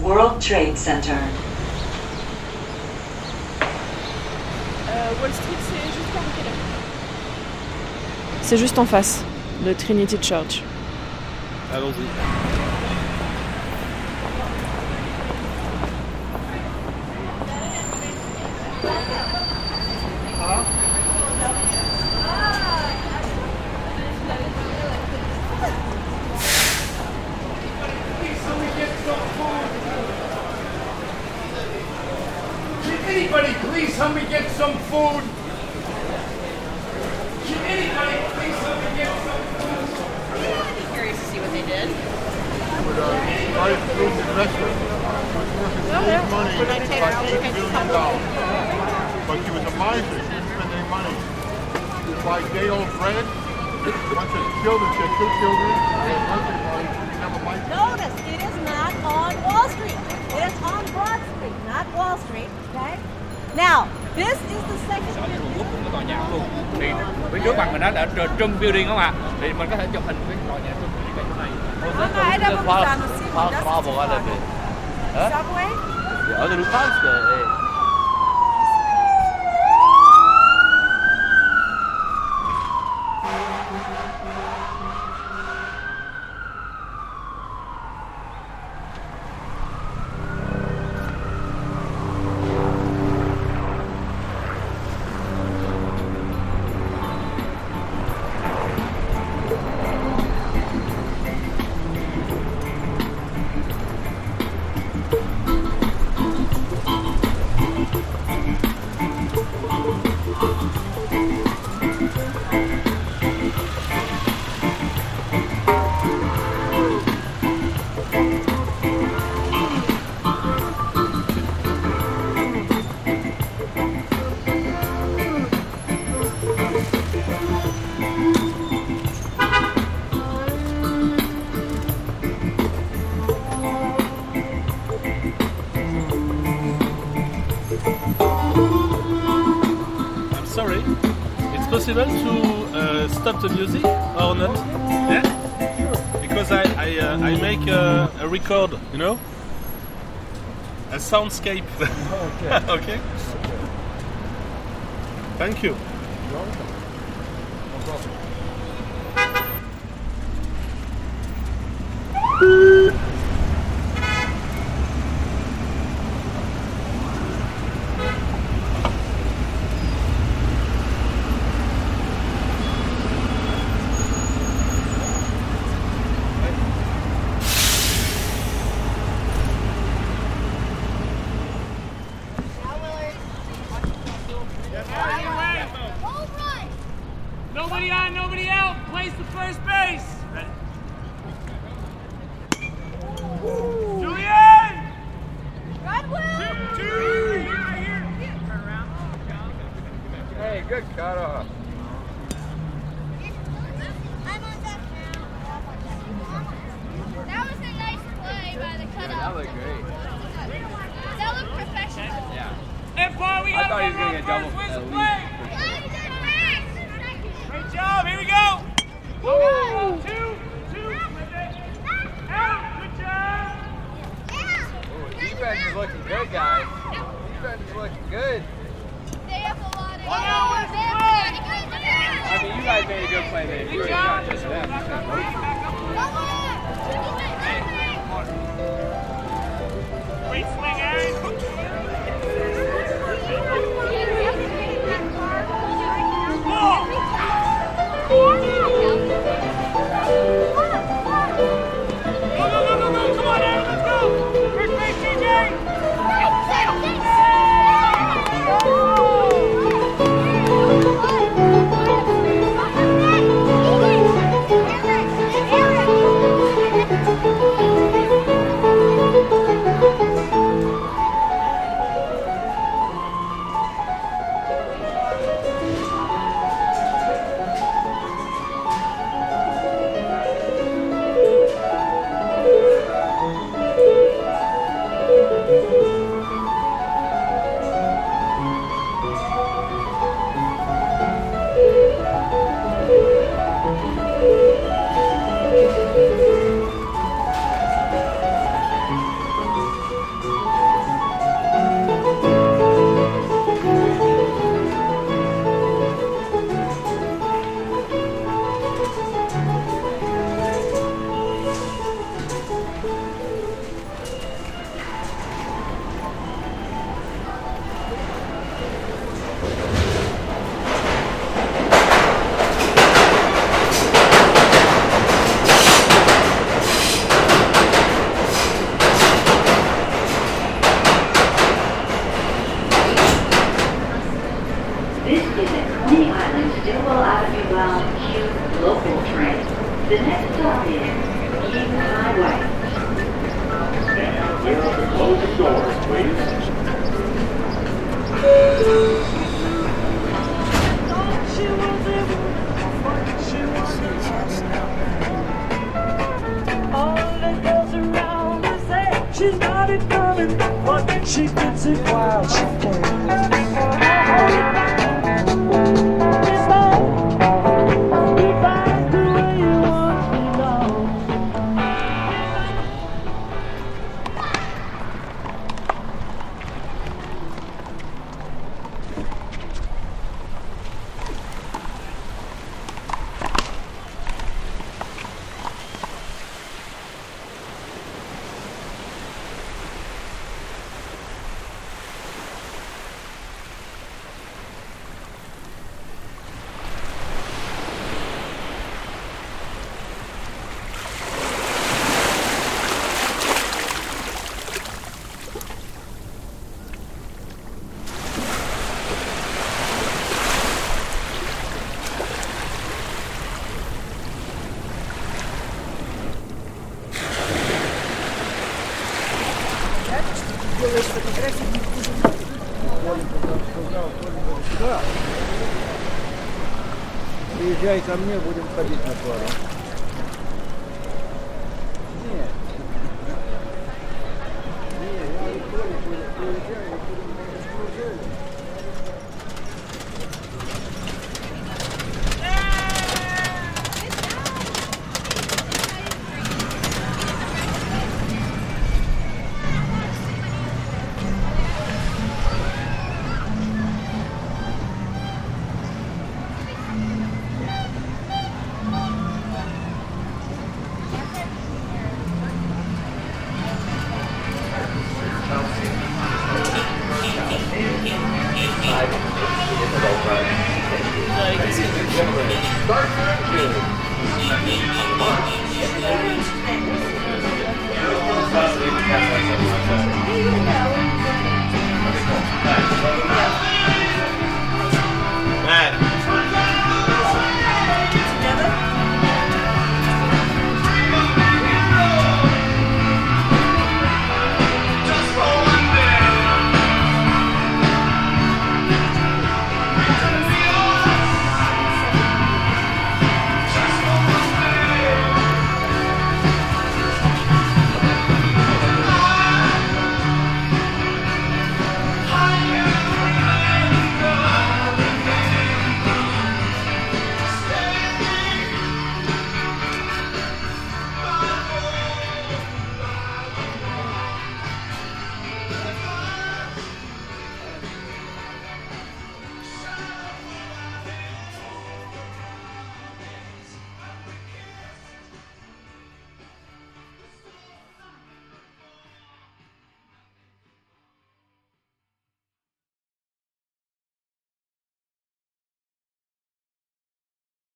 World Trade Center. Euh, Wall Street, c'est juste par quelle C'est juste en face de Trinity Church. Allons-y. I'd be curious to see what they did. But, uh, started doing investment, was worth his money, Would I take like out eight the billion company? dollars. But she was a miser, she didn't spend any money. She would buy day-old bread, bunch of children, she had two children, they had birthday parties, she didn't have. Notice, it is not on Wall Street. It is on Broad Street, not Wall Street, okay? Now, sở trường quốc của tòa nhà luôn thì phía trước bằng mình đã ở Trump Building không ạ thì mình có thể chụp hình với tòa nhà Trump Building này Far, far, far, far, far, far, far, far, far, far, far, possible to uh, stop the music or not? Yeah. Because I I, uh, I make a, a record, you know, a soundscape. Okay. okay. Thank you. Hey, cut off. That was a nice play by the cutoff. That looked great. That looked professional. Yeah. Empire, we I thought he was gonna get double first. At least. Great job. Here we go. One, two, two. Out. Good job. Ooh, defense is looking good, guys. Defense is looking good. They have a lot of. One out. Where's the play? I mean, you guys made a good play there. You were not just them. Swing, Aaron. Many islands do allow you bound Q local train. The next stop is Eden Highway. And clear to close the doors, please. All the girls around us say she's not coming, but she gets it. сюда. Приезжай ко мне, будем ходить на пару. Нет. Нет, я не понял, приезжаю, я буду...